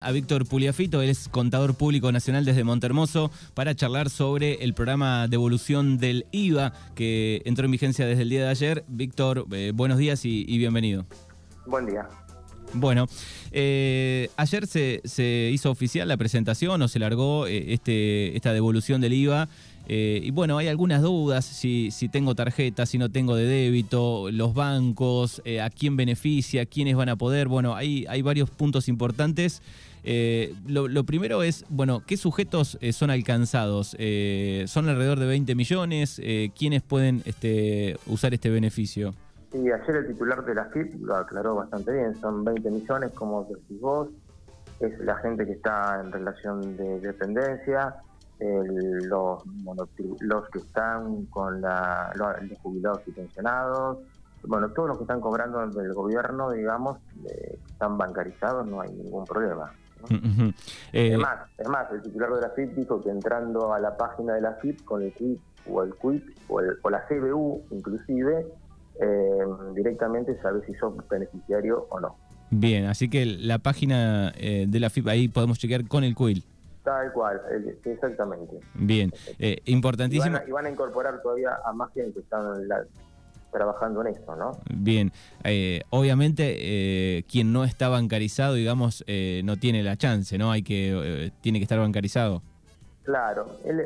a Víctor Puliafito, él es contador público nacional desde Montermoso, para charlar sobre el programa de evolución del IVA que entró en vigencia desde el día de ayer. Víctor, eh, buenos días y, bienvenido. Buen día. Bueno, eh, ayer se, hizo oficial la presentación o se largó eh, este, esta devolución del IVA. y bueno, hay algunas dudas, si, si, tengo tarjeta, si no tengo de débito, los bancos, a quién beneficia, quiénes van a poder. Bueno, hay, hay varios puntos importantes. Eh, lo, primero es, bueno, ¿qué sujetos eh, son alcanzados? Eh, ¿Son alrededor de 20 millones? ¿Quiénes pueden este, usar este beneficio? Sí, ayer el titular de la FIP lo aclaró bastante bien. Son 20 millones, como decís vos. Es la gente que está en relación de dependencia, los, los que están con la, los jubilados y pensionados, bueno, todos los que están cobrando del gobierno, digamos, están bancarizados, no hay ningún problema. Eh, es, más, es más, el titular de la FIP dijo que entrando a la página de la FIP con el QUIP o el QUIP o, la CBU inclusive, eh, directamente sabe si sos beneficiario o no. Bien, así que la página eh, de la FIP ahí podemos chequear con el QUIL. Tal cual, exactamente. Bien, importantísimo. Y van, a, incorporar todavía a más gente que están en la, trabajando en eso, ¿no? Bien, eh, obviamente eh, quien no está bancarizado, digamos, eh, no tiene la chance, ¿no? Hay que tiene que estar bancarizado. Claro, el,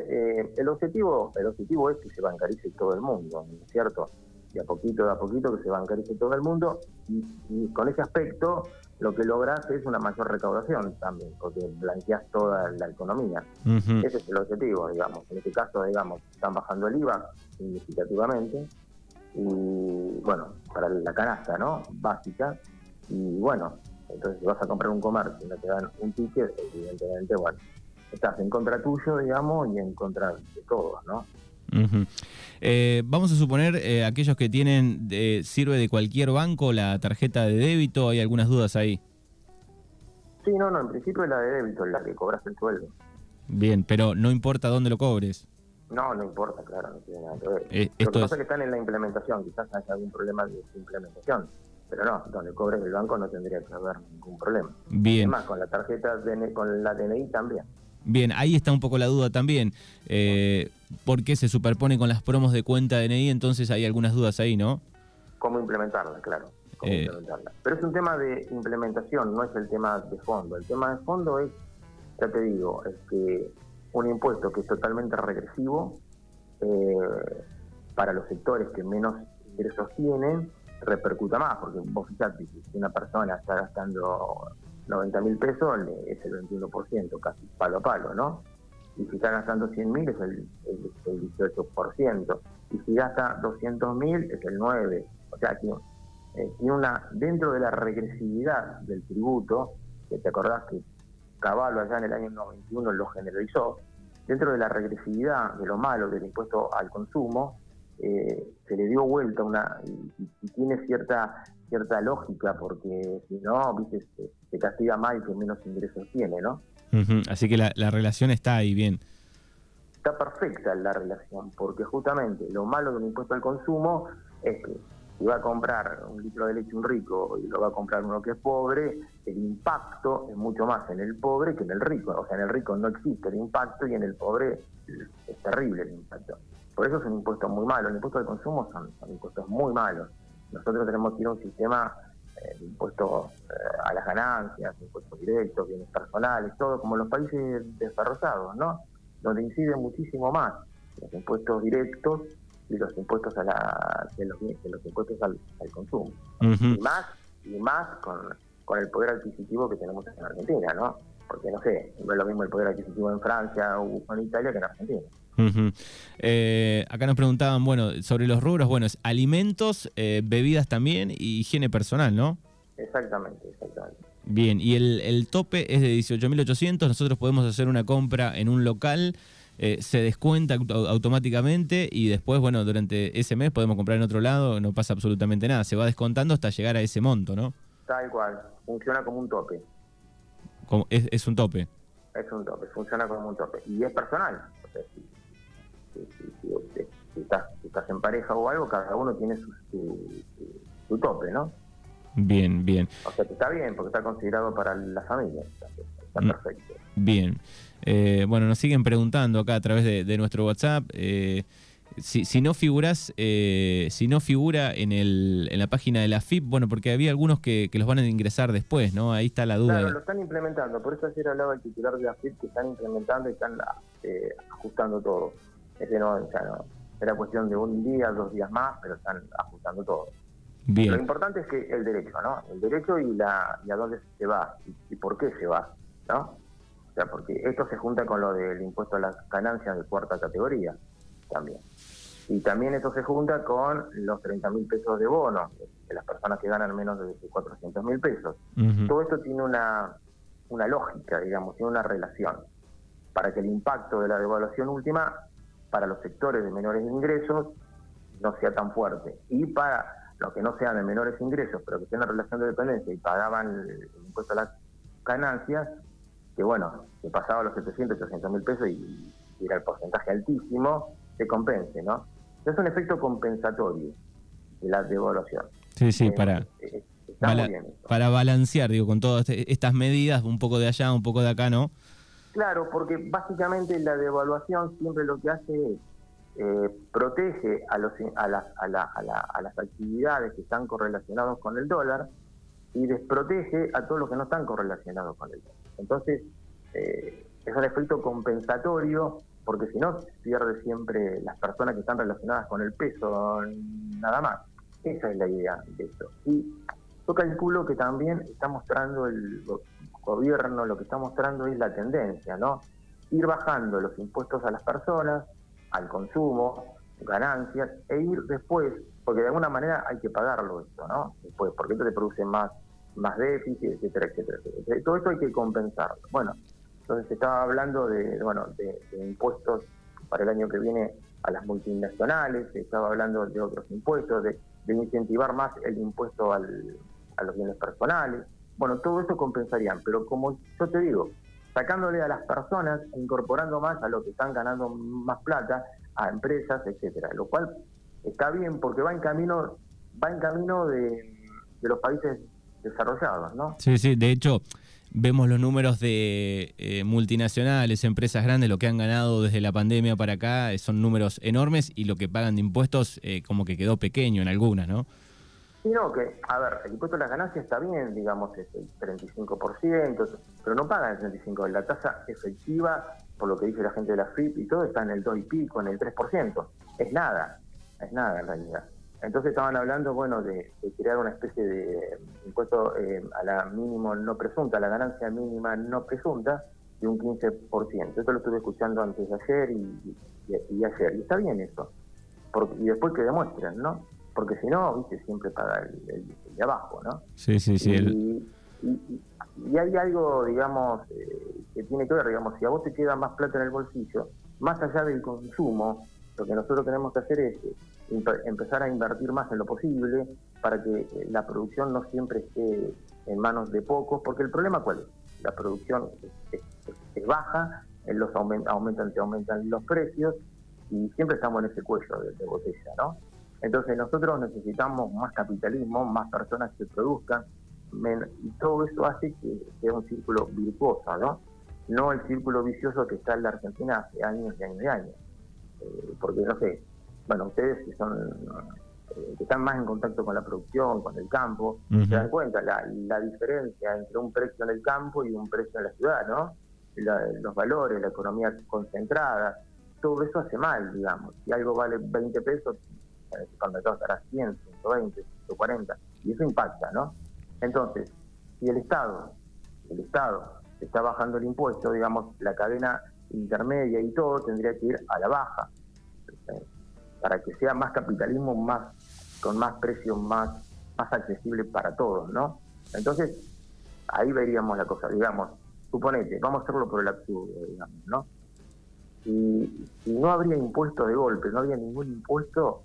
el objetivo el objetivo es que se bancarice todo el mundo, ¿no es cierto? Y a poquito, a poquito que se bancarice todo el mundo y, con ese aspecto lo que logras es una mayor recaudación también, porque blanqueas toda la economía. Ese es el objetivo, digamos. En este caso, digamos, están bajando el IVA significativamente, y bueno, para la canasta, ¿no? Básica. Y bueno, entonces si vas a comprar un comercio y no te dan un ticket, evidentemente, bueno, estás en contra tuyo, digamos, y en contra de todos, ¿no? Eh, vamos a suponer, eh, aquellos que tienen, sirve de cualquier banco la tarjeta de débito, ¿hay algunas dudas ahí? Sí, no, no, en principio es la de débito, la que cobras el sueldo. Bien, pero no importa dónde lo cobres. No, no importa, claro, no tiene nada que ver. Eh, Lo que pasa es que están en la implementación, quizás haya algún problema de implementación, pero no, donde cobres el banco no tendría que haber ningún problema. Bien. Además, con la tarjeta, con la DNI también. Bien, ahí está un poco la duda también. Eh, ¿Por qué se superpone con las promos de cuenta DNI? Entonces hay algunas dudas ahí, ¿no? ¿Cómo implementarla? Claro. ¿cómo eh. implementarla? Pero es un tema de implementación, no es el tema de fondo. El tema de fondo es, ya te digo, es que un impuesto que es totalmente regresivo eh, para los sectores que menos ingresos tienen, repercuta más, porque vos fijate, si una persona está gastando 90 mil pesos, es el 21%, casi palo a palo, ¿no? Y si está gastando 100 mil es el, 18%, y si gasta 200 mil es el 9%. O sea, eh, tiene una, dentro de la regresividad del tributo, que te acordás que Caballo allá en el año 91 lo generalizó, dentro de la regresividad de lo malo del impuesto al consumo, eh, se le dio vuelta una y, tiene cierta cierta lógica porque si no, viste, se, castiga más y que menos ingresos tiene, ¿no? Así que la, la, relación está ahí bien. Está perfecta la relación, porque justamente lo malo de un impuesto al consumo es que si va a comprar un litro de leche un rico y lo va a comprar uno que es pobre, el impacto es mucho más en el pobre que en el rico. O sea, en el rico no existe el impacto y en el pobre es terrible el impacto. Por eso es un impuesto muy malo. Los impuestos de consumo son, impuestos muy malos. Nosotros tenemos que ir a un sistema eh, de impuestos eh, a las ganancias, impuestos directos, bienes personales, todo como los países desarrollados, ¿no? Donde incide muchísimo más los impuestos directos y los impuestos a la, de los, los impuestos al, consumo. Y más, y más con, con el poder adquisitivo que tenemos en Argentina, ¿no? Porque no sé, no es lo mismo el poder adquisitivo en Francia o en Italia que en Argentina. Eh, acá nos preguntaban, bueno, sobre los rubros, bueno, es alimentos, eh, bebidas también y higiene personal, ¿no? Exactamente, exactamente. Bien, y el, el tope es de 18.800, nosotros podemos hacer una compra en un local eh, se descuenta automáticamente y después, bueno, durante ese mes podemos comprar en otro lado, no pasa absolutamente nada, se va descontando hasta llegar a ese monto, ¿no? Tal cual, funciona como un tope. es, un tope. Es un tope, funciona como un tope. Y es personal. si, estás, en pareja o algo, cada uno tiene su, tope, ¿no? Bien, bien. O sea, que está bien, porque está considerado para la familia. Está mm. perfecto. Bien. Eh, bueno, nos siguen preguntando acá a través de, nuestro WhatsApp. Eh, si, no figuras, eh, si no figura en, el, en la página de la FIP, bueno, porque había algunos que, los van a ingresar después, ¿no? Ahí está la duda. Claro, lo están implementando, por eso ayer hablaba el titular de la FIP que están implementando y están ajustando todo. Ese no, o no, era cuestión de un día, dos días más, pero están ajustando todo. Lo importante es que el derecho, ¿no? El derecho y, la, y a dónde se va y, por qué se va, ¿no? O sea, porque esto se junta con lo del impuesto a las ganancias de cuarta categoría también. Y también esto se junta con los 30 mil pesos de bono de las personas que ganan menos de 400 mil pesos. Todo esto tiene una, una lógica, digamos, tiene una relación para que el impacto de la devaluación última para los sectores de menores ingresos no sea tan fuerte. Y para los que no sean de menores ingresos, pero que tienen relación de dependencia y pagaban el, impuesto a las ganancias, que bueno, que pasaba los 700, 800 mil pesos y, era el porcentaje altísimo, se compense, ¿no? Es un efecto compensatorio de la devaluación. Sí, sí, eh, para... Eh, para balancear, digo, con todas estas medidas, un poco de allá, un poco de acá, ¿no? Claro, porque básicamente la devaluación siempre lo que hace es eh, protege a, los, a, a, las actividades que están correlacionadas con el dólar y desprotege a todos los que no están correlacionados con el dólar. Entonces, eh, es un efecto compensatorio, porque si no, pierde siempre las personas que están relacionadas con el peso, nada más. Esa es la idea de esto. Y yo calculo que también está mostrando el, gobierno lo que está mostrando es la tendencia, ¿no? Ir bajando los impuestos a las personas, al consumo, ganancias, e ir después, porque de alguna manera hay que pagarlo esto, ¿no? Después, porque esto te produce más, más déficit, etcétera, etcétera, etcétera. Todo esto hay que compensarlo. Bueno, entonces se estaba hablando de, bueno, de, impuestos para el año que viene a las multinacionales, se estaba hablando de otros impuestos, de, de incentivar más el impuesto al, a los bienes personales. Bueno, todo eso compensarían, pero como yo te digo, sacándole a las personas, incorporando más a los que están ganando más plata, a empresas, etcétera, lo cual está bien porque va en camino, va en camino de, los países desarrollados, ¿no? Sí, sí, de hecho vemos los números de eh, multinacionales, empresas grandes, lo que han ganado desde la pandemia para acá, son números enormes y lo que pagan de impuestos eh, como que quedó pequeño en algunas, ¿no? Sino que, a ver, el impuesto a las ganancias está bien, digamos, es el 35%, pero no pagan el 35%. La tasa efectiva, por lo que dice la gente de la FIP y todo, está en el 2 y pico, en el 3%. Es nada, es nada en realidad. Entonces estaban hablando, bueno, de, crear una especie de impuesto eh, a la mínimo no presunta, a la ganancia mínima no presunta, de un 15%. Esto lo estuve escuchando antes de ayer y, ayer. Y está bien eso. Porque, y después que demuestren, ¿no? porque si no, viste, siempre paga el, de abajo, ¿no? Sí, sí, sí. Y, y, hay algo, digamos, eh, que tiene que ver, digamos, si a vos te queda más plata en el bolsillo, más allá del consumo, lo que nosotros tenemos que hacer es eh, empezar a invertir más en lo posible para que eh, la producción no siempre esté en manos de pocos, porque el problema cuál es? La producción es, baja, los aumentan, aumentan, aumentan los precios y siempre estamos en ese cuello de botella, ¿no? Entonces nosotros necesitamos más capitalismo, más personas que produzcan, y todo eso hace que sea un círculo virtuoso, ¿no? No el círculo vicioso que está en la Argentina hace años y años y años. Eh, porque, no sé, bueno, ustedes que son eh, que están más en contacto con la producción, con el campo, se dan cuenta la, la diferencia entre un precio en el campo y un precio en la ciudad, ¿no? los valores, la economía concentrada, todo eso hace mal, digamos. Si algo vale 20 pesos, el supermercado estará 100, 120, 140, y eso impacta, ¿no? Entonces, si el Estado, el Estado está bajando el impuesto, digamos, la cadena intermedia y todo tendría que ir a la baja, para que sea más capitalismo, más con más precios más, más accesible para todos, ¿no? Entonces, ahí veríamos la cosa, digamos, suponete, vamos a hacerlo por el absurdo, digamos, ¿no? Y, y no habría impuesto de golpe, no habría ningún impuesto,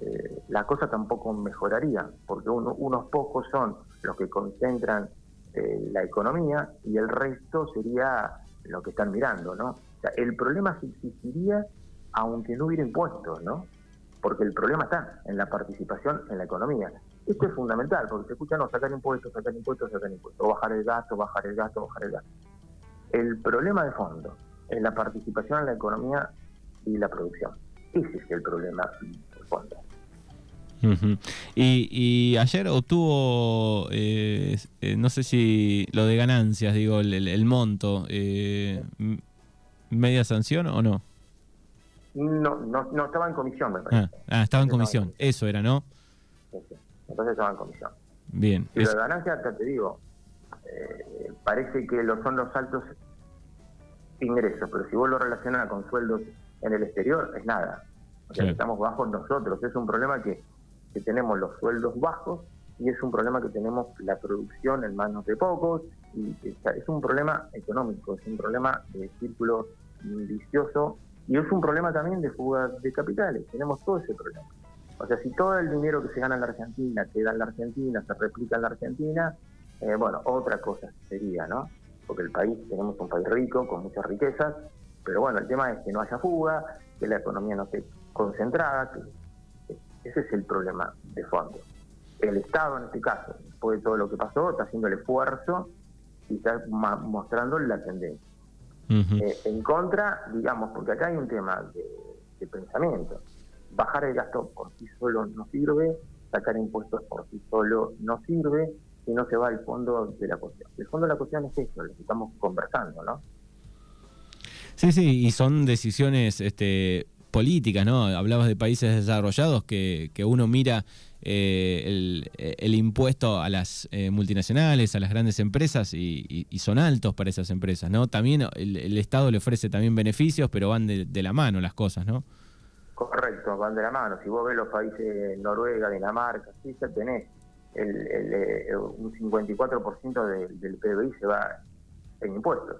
eh, la cosa tampoco mejoraría, porque unos pocos son los que concentran eh, la economía y el resto sería lo que están mirando, ¿no? O sea, el problema existiría aunque no hubiera impuestos, ¿no? Porque el problema está en la participación en la economía. Esto es fundamental, porque se escucha, no, sacar impuestos, sacar impuestos, sacar impuestos, o bajar el gasto, bajar el gasto, bajar el gasto. El problema de fondo es la participación en la economía y la producción. Ese es el problema de fondo. y, ayer obtuvo, eh, eh, no sé si lo de ganancias, digo, el, monto, eh, media sanción o no? No, no, no estaba en comisión, me parece. Ah, ah estaba en comisión, eso era, ¿no? Entonces estaba en comisión. Bien. Y la ganancia, te digo, eh, parece que lo son los altos ingresos, pero si vos lo relacionas con sueldos en el exterior, es nada. O sea, estamos bajos nosotros. Es un problema que, que tenemos los sueldos bajos y es un problema que tenemos la producción en manos de pocos. y Es un problema económico, es un problema de círculo vicioso y es un problema también de fuga de capitales. Tenemos todo ese problema. O sea, si todo el dinero que se gana en la Argentina queda en la Argentina, se replica en la Argentina, eh, bueno, otra cosa sería, ¿no? Porque el país, tenemos un país rico, con muchas riquezas, pero bueno, el tema es que no haya fuga, que la economía no esté concentrada, ese es el problema de fondo. El Estado, en este caso, después de todo lo que pasó, está haciendo el esfuerzo y está mostrando la tendencia. Eh, en contra, digamos, porque acá hay un tema de, pensamiento. Bajar el gasto por sí solo no sirve, sacar impuestos por sí solo no sirve, si no se va al fondo de la cuestión. El fondo de la cuestión es esto, lo que estamos conversando, ¿no? Sí, sí, y son decisiones este, políticas, ¿no? Hablabas de países desarrollados que, que uno mira eh, el, impuesto a las eh, multinacionales, a las grandes empresas y, son altos para esas empresas, ¿no? También el, Estado le ofrece también beneficios, pero van de, la mano las cosas, ¿no? Correcto, van de la mano. Si vos ves los países Noruega, Dinamarca, Suiza, tenés el, eh, un 54% del, del PBI se va en impuestos.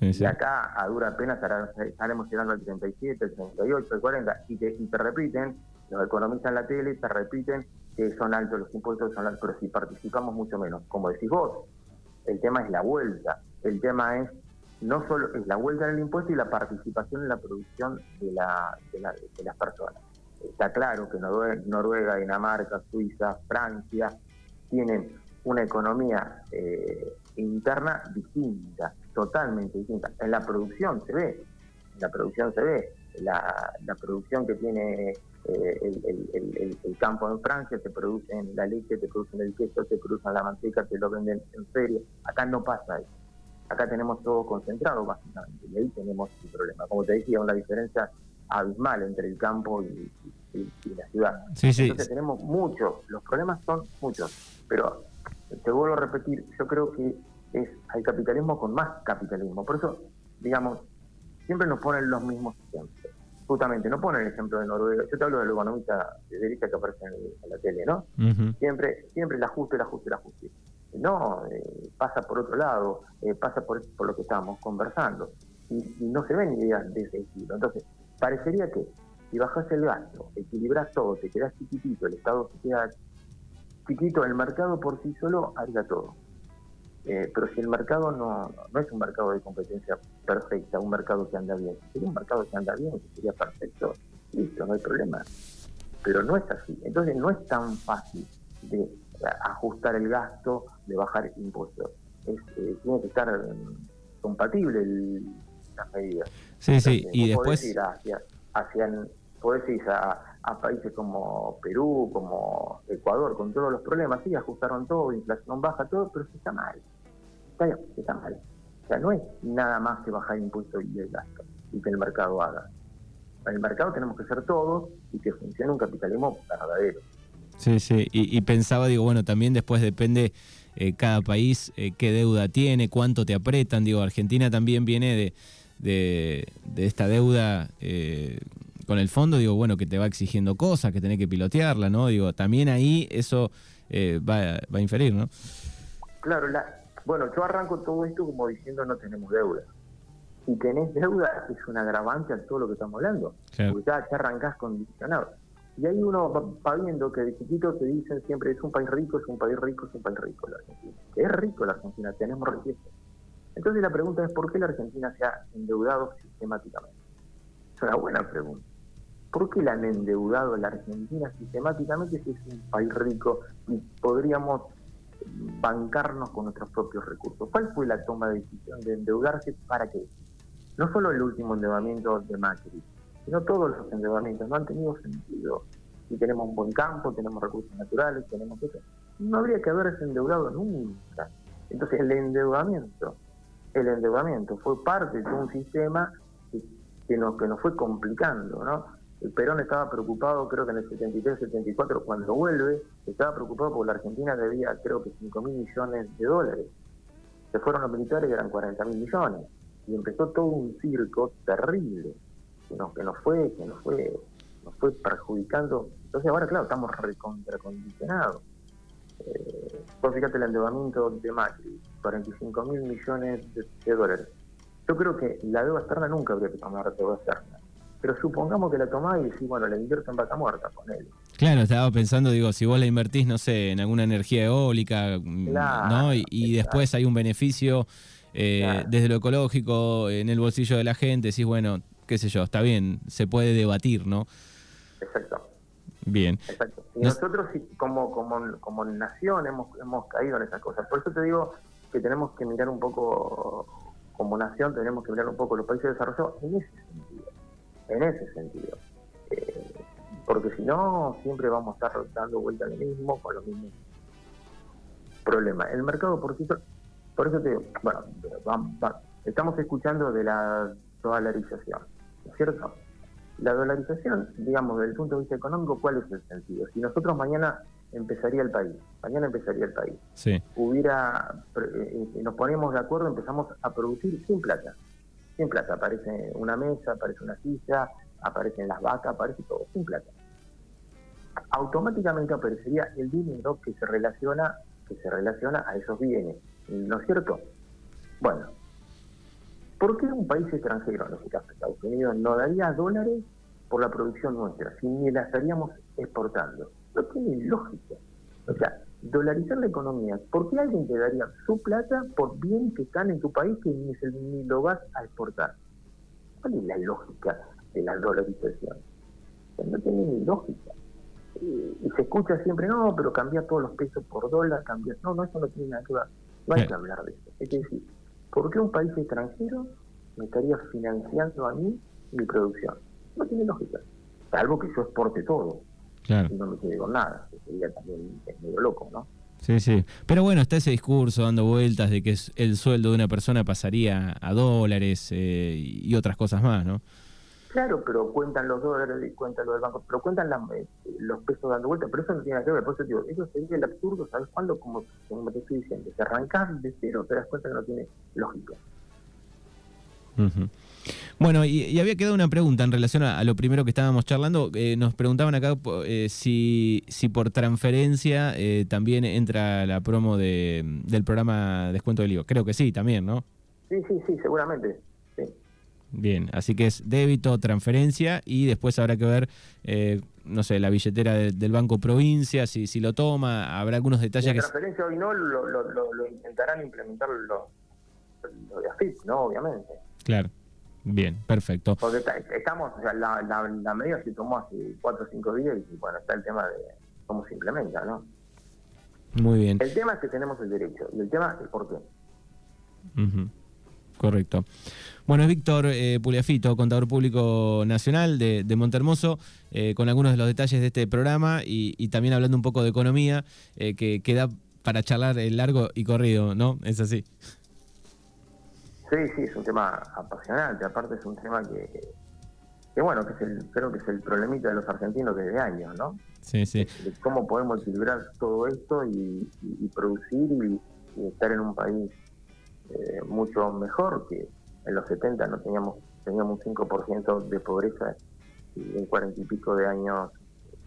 Y acá a dura pena estaremos llegando al 37, el 38, el 40, y te, y te repiten los economistas en la tele te repiten que son altos los impuestos, son altos, pero si participamos mucho menos. Como decís vos, el tema es la vuelta, el tema es no solo es la vuelta en el impuesto y la participación en la producción de, la, de, las personas. Está claro que Noruega, Dinamarca, Suiza, Francia tienen una economía eh, interna distinta, totalmente distinta. En la producción se ve, en la producción se ve, la, la producción que tiene eh, el, el, campo en Francia, te producen la leche, te producen el queso, te producen la manteca, te lo venden en feria. Acá no pasa eso. Acá tenemos todo concentrado básicamente y ahí tenemos el problema. Como te decía, una diferencia abismal entre el campo y, la ciudad. Entonces tenemos muchos, los problemas son muchos, pero te vuelvo a repetir, yo creo que es el capitalismo con más capitalismo. Por eso, digamos, siempre nos ponen los mismos ejemplos justamente, no pone el ejemplo de Noruega, yo te hablo del economista de derecha que aparece en, la tele, ¿no? Siempre siempre el ajuste, el ajuste, el ajuste. No, eh, pasa por otro lado, eh, pasa por, por lo que estábamos conversando, y, no se ven ideas de ese estilo. Entonces, parecería que si bajas el gasto, equilibras todo, te quedas chiquitito, el Estado se queda chiquito, el mercado por sí solo haría todo. Eh, pero si el mercado no, no es un mercado de competencia perfecta, un mercado que anda bien, si sería un mercado que anda bien, que sería perfecto, listo, no hay problema. Pero no es así. Entonces no es tan fácil de ajustar el gasto, de bajar impuestos. Es, eh, tiene que estar mm, compatible el, las medidas. Sí, sí, y después... Ir hacia, hacia, podés ir a, a países como Perú, como Ecuador, con todos los problemas, sí, ajustaron todo, inflación baja, todo, pero se está mal. Está, mal. O sea, no es nada más que bajar impuestos y el gasto y que el mercado haga. En el mercado tenemos que ser todos y que funcione un capitalismo verdadero. Sí, sí, y, pensaba, digo, bueno, también después depende eh, cada país eh, qué deuda tiene, cuánto te apretan. Digo, Argentina también viene de, de, de esta deuda eh, con el fondo, digo, bueno, que te va exigiendo cosas, que tenés que pilotearla, ¿no? Digo, también ahí eso eh, va, a inferir, ¿no? Claro, la, bueno, yo arranco todo esto como diciendo no tenemos deuda. Si tenés deuda es un agravante a todo lo que estamos hablando, porque ya, ya arrancás condicionado. Y ahí uno va viendo que de chiquito te dicen siempre es un país rico, es un país rico, es un país rico la Argentina. Es rico la Argentina, tenemos riqueza. Entonces la pregunta es ¿por qué la Argentina se ha endeudado sistemáticamente? Es una buena pregunta. ¿Por qué la han endeudado la Argentina sistemáticamente si es un país rico y podríamos bancarnos con nuestros propios recursos. ¿Cuál fue la toma de decisión de endeudarse para qué? No solo el último endeudamiento de Macri, sino todos los endeudamientos no han tenido sentido. Si tenemos un buen campo, tenemos recursos naturales, tenemos eso, no habría que haberse endeudado nunca. Entonces el endeudamiento, el endeudamiento fue parte de un sistema que, nos, que nos fue complicando, ¿no? Perón estaba preocupado, creo que en el 73-74, cuando vuelve, estaba preocupado porque la Argentina debía, creo que 5 mil millones de dólares. Se fueron los militares y eran 40 mil millones. Y empezó todo un circo terrible que nos, fue, que nos fue, nos fue perjudicando. Entonces ahora, claro, estamos recontracondicionados. Eh, fíjate el endeudamiento de Macri, 45 mil millones de, de, dólares. Yo creo que la deuda externa nunca habría que tomar deuda externa pero supongamos que la tomás y decís, bueno, la invierto en vaca muerta, con él. Claro, estaba pensando, digo, si vos la invertís, no sé, en alguna energía eólica, mm, ¿no? Y, después hay un beneficio eh, desde lo ecológico en el bolsillo de la gente, decís, bueno, qué sé yo, está bien, se puede debatir, ¿no? Exacto. Bien. Exacto. Y nosotros como, como, como nación hemos, hemos caído en esas cosas. Por eso te digo que tenemos que mirar un poco, como nación, tenemos que mirar un poco los países desarrollados en ese sentido en ese sentido. Eh, porque si no, siempre vamos a estar dando vuelta al mismo, con los mismos problemas. El mercado por sí por eso te digo, bueno, estamos escuchando de la dolarización, ¿no es cierto? La dolarización, digamos, desde el punto de vista económico, ¿cuál es el sentido? Si nosotros mañana empezaría el país, mañana empezaría el país, sí. hubiera, eh, eh, nos ponemos de acuerdo, empezamos a producir sin plata, sin plata. Aparece una mesa, aparece una silla, aparecen las vacas, aparece todo, sin plata. Automáticamente aparecería el dinero que se relaciona, que se relaciona a esos bienes, ¿no es cierto? Bueno, ¿por qué un país extranjero, en este caso Estados Unidos, no daría dólares por la producción nuestra si ni la estaríamos exportando? No tiene lógica. O sea, dolarizar la economía. ¿Por qué alguien te daría su plata por bien que están en tu país que ni, lo vas a exportar? ¿Cuál es la lógica de la dolarización? no tiene ni lógica. y se escucha siempre, no, pero cambiar todos los pesos por dólar, cambiar. No, no, eso no tiene nada que ver. No hay que hablar de eso. Es decir, ¿por qué un país extranjero me estaría financiando a mí mi producción? No tiene lógica. Salvo que yo exporte todo y no me quedé con nada, sería también medio loco, ¿no? Sí, sí. Pero bueno, está ese discurso dando vueltas de que el sueldo de una persona pasaría a dólares eh, y otras cosas más, ¿no? Claro, pero cuentan los dólares y cuentan lo del banco, pero cuentan eh, los pesos dando vueltas, pero eso no tiene nada que ver. Por eso digo, eso sería el absurdo, ¿sabes cuándo? Como, como te estoy diciendo, si arrancas de cero te das cuenta que no tiene lógica. Bueno, y, había quedado una pregunta en relación a, lo primero que estábamos charlando. Eh, nos preguntaban acá eh, si, si por transferencia eh, también entra la promo de, del programa Descuento del IVA. Creo que sí, también, ¿no? Sí, sí, sí, seguramente. Sí. Bien, así que es débito, transferencia y después habrá que ver, no sé, la billetera del Banco Provincia, si, si lo toma, habrá algunos detalles la que... transferencia hoy no, lo, lo, intentarán implementar los lo de AFIP, ¿no? Obviamente. Claro. Bien, perfecto. Porque estamos, o sea, la, la, medida se tomó hace cuatro o cinco días y bueno, está el tema de cómo se implementa, ¿no? Muy bien. El tema es que tenemos el derecho y el tema es por qué. Correcto. Bueno, es Víctor eh, Puliafito, contador público nacional de, de Montermoso, eh, con algunos de los detalles de este programa y, también hablando un poco de economía, eh, que, que da para charlar el largo y corrido, ¿no? Es así. Sí, sí, es un tema apasionante, aparte es un tema que, que bueno, que es el, creo que es el problemita de los argentinos desde años, ¿no? Sí, sí. cómo podemos equilibrar todo esto y, producir y, estar en un país eh, mucho mejor que en los 70 no teníamos teníamos un 5% de pobreza y en cuarenta y pico de años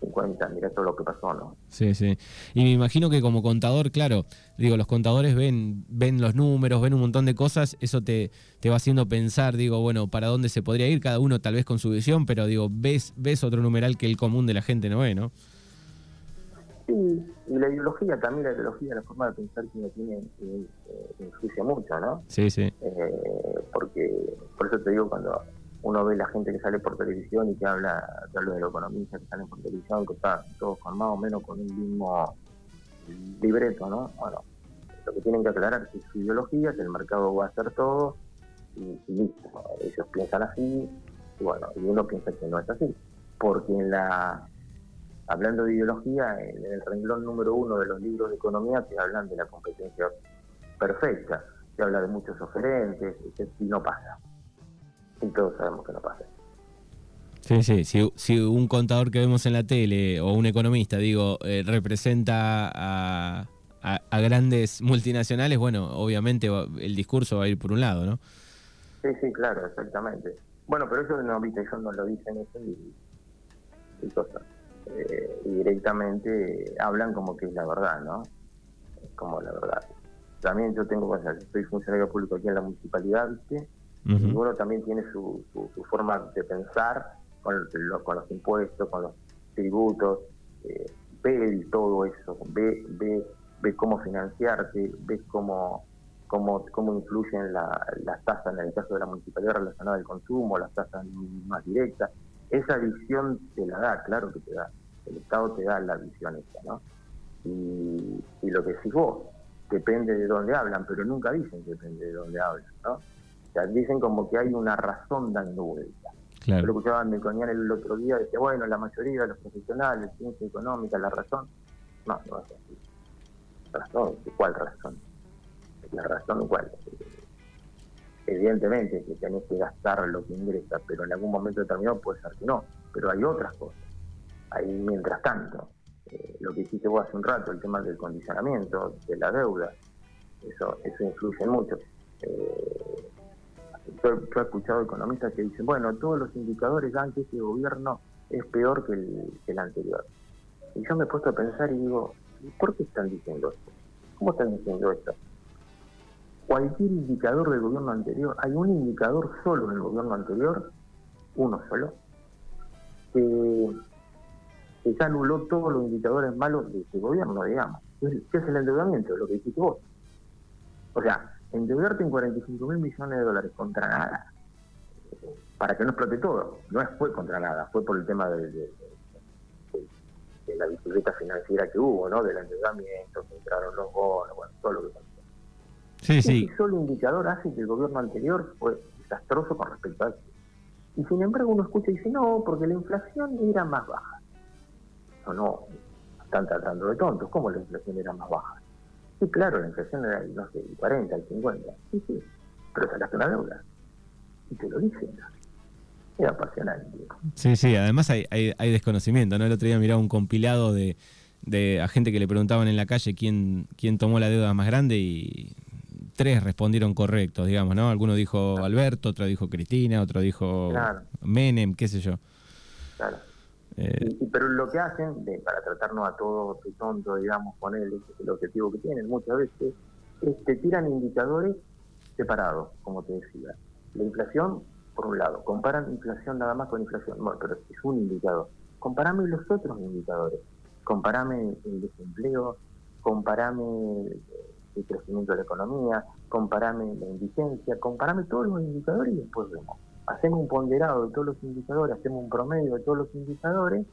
50, mira todo lo que pasó, ¿no? Sí, sí. Y me imagino que como contador, claro, digo, los contadores ven, ven los números, ven un montón de cosas, eso te, te va haciendo pensar, digo, bueno, para dónde se podría ir, cada uno tal vez con su visión, pero digo, ves, ves otro numeral que el común de la gente no ve, ¿no? Sí, y la ideología también, la ideología, la forma de pensar que uno tiene, eh, eh mucho, ¿no? Sí, sí. Eh, porque, por eso te digo, cuando uno ve la gente que sale por televisión y que habla, de los economistas que salen por televisión, que están todos con más o menos con un mismo libreto, ¿no? Bueno, lo que tienen que aclarar es su ideología, que el mercado va a hacer todo y, listo. Ellos piensan así y bueno, y uno piensa que no es así. Porque en la, hablando de ideología, en el renglón número uno de los libros de economía se hablan de la competencia perfecta, se habla de muchos oferentes, y no pasa. Y todos sabemos que no pasa. Sí, sí, si, si, un contador que vemos en la tele o un economista, digo, eh, representa a, a, grandes multinacionales, bueno, obviamente el discurso va a ir por un lado, ¿no? Sí, sí, claro, exactamente. Bueno, pero eso no, viste, ellos no lo dicen eso y, y cosas. Eh, y directamente hablan como que es la verdad, ¿no? como la verdad. También yo tengo, bueno, soy funcionario público aquí en la municipalidad, ¿viste? Y uno también tiene su, su, forma de pensar con, los impuestos, con los tributos, eh, ve todo eso, ve, ve ves cómo financiarte, ves cómo, cómo, cómo influyen las tasas, en el caso de la municipalidad relacionada al consumo, las tasas más directas. Esa visión te la da, claro que te da. El Estado te da la visión esa, ¿no? Y, lo que decís vos, depende de dónde hablan, pero nunca dicen que depende de dónde hablan, ¿no? Sea, dicen como que hay una razón dando vuelta. Claro. Yo lo escuchaba en Melconian el otro día, decía, bueno, la mayoría de los profesionales, ciencia económica, la razón. No, no es así razón, ¿cuál razón? La razón cuál. Evidentemente que tenés que gastar lo que ingresa, pero en algún momento determinado puede ser que no. Pero hay otras cosas. Ahí mientras tanto, eh, lo que hiciste vos hace un rato, el tema del condicionamiento, de la deuda, eso, eso influye mucho. Eh, yo, he escuchado economistas que dicen, bueno, todos los indicadores dan que este gobierno es peor que el, que el anterior. Y yo me he puesto a pensar y digo, ¿Por qué están diciendo esto? ¿Cómo están diciendo esto? Cualquier indicador del gobierno anterior, hay un indicador solo en el gobierno anterior, uno solo, que, ya anuló todos los indicadores malos de ese gobierno, digamos. ¿Qué es el endeudamiento? Lo que dijiste vos. O sea, endeudarte en 45 mil millones de dólares contra nada, para que no explote todo, no fue contra nada, fue por el tema de, de la bicicleta financiera que hubo, ¿no? Del endeudamiento, que entraron los bonos, bueno, todo lo que pasó. Sí, sí. Ese solo indicador hace que el gobierno anterior fue desastroso con respecto a eso. Y sin embargo uno escucha y dice, no, porque la inflación era más baja. No, no, están tratando de tontos. ¿Cómo la inflación era más baja? Sí, claro, la inflación era, no sé, el 40, el 50. Sí, sí, pero sacaste una deuda. Y te lo dicen. Es apasionante. Sí, sí, además hay, hay, desconocimiento, ¿no? El otro día miraba un compilado de, de a gente que le preguntaban en la calle quién, quién tomó la deuda más grande y tres respondieron correctos, digamos, ¿no? Alguno dijo Alberto, otro dijo Cristina, otro dijo Menem, qué sé yo. Claro. Eh, pero lo que hacen, de, para tratarnos a todos de tonto, digamos, con él, es el objetivo que tienen muchas veces, es que tiran indicadores separados, como te decía. La inflación por un lado, comparan inflación nada más con inflación, bueno, pero es un indicador. Comparame los otros indicadores. Comparame el desempleo, comparame el crecimiento de la economía, comparame la indigencia, comparame todos los indicadores y después vemos. Hacemos un ponderado de todos los indicadores, hacemos un promedio de todos los indicadores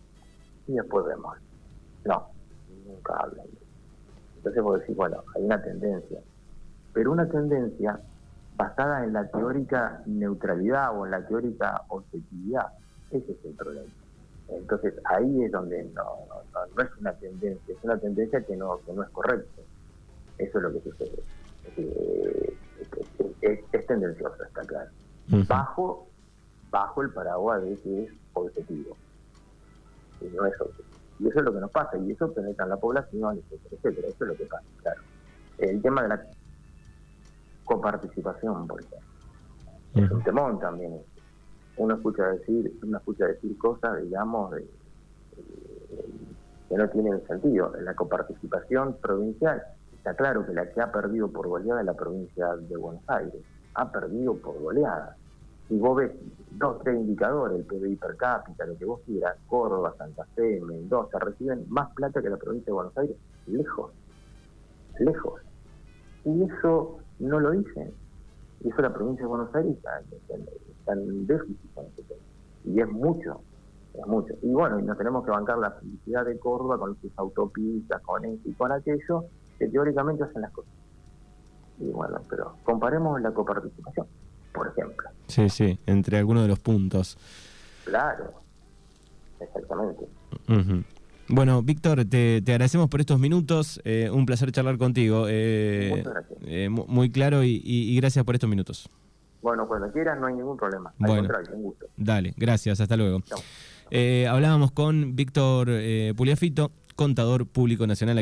y después vemos. No, nunca hablan. Entonces vos decís, bueno, hay una tendencia. Pero una tendencia basada en la teórica neutralidad o en la teórica objetividad. Ese es el problema. Entonces ahí es donde no, no, es una tendencia, es una tendencia que no, que no es correcta. Eso es lo que sucede. Es, es, tendencioso, está claro. Bajo bajo el paraguas de que es objetivo. Y no es objetivo. Y eso es lo que nos pasa, y eso penetra en la población, etcétera, etcétera. Eso es lo que pasa, claro. El tema de la coparticipación, por ejemplo. Es un temón también. Uno escucha decir, uno escucha decir cosas, digamos, de, que no tienen sentido. En la coparticipación provincial está claro que la que ha perdido por goleada es la provincia de Buenos Aires. Ha perdido por goleada. Si vos ves dos, tres indicadores, el PBI per cápita, lo que vos quieras, Córdoba, Santa Fe, Mendoza, reciben más plata que la provincia de Buenos Aires, lejos, lejos. Y eso no lo dicen. Y eso la provincia de Buenos Aires está, en déficit con ese tema. Y es mucho. es mucho. Y bueno, y nos tenemos que bancar la felicidad de Córdoba con sus autopistas, con esto y con aquello, que teóricamente hacen las cosas. Y bueno, pero comparemos la coparticipación, por ejemplo. Sí, sí, entre algunos de los puntos. Claro, exactamente. Bueno, Víctor, te, agradecemos por estos minutos. Eh, un placer charlar contigo. Eh, Muchas gracias. Eh, muy claro y, gracias por estos minutos. Bueno, cuando quieras, no hay ningún problema. Al bueno, un gusto. Dale, gracias. Hasta luego. hablábamos con Víctor Puliafito, contador público nacional.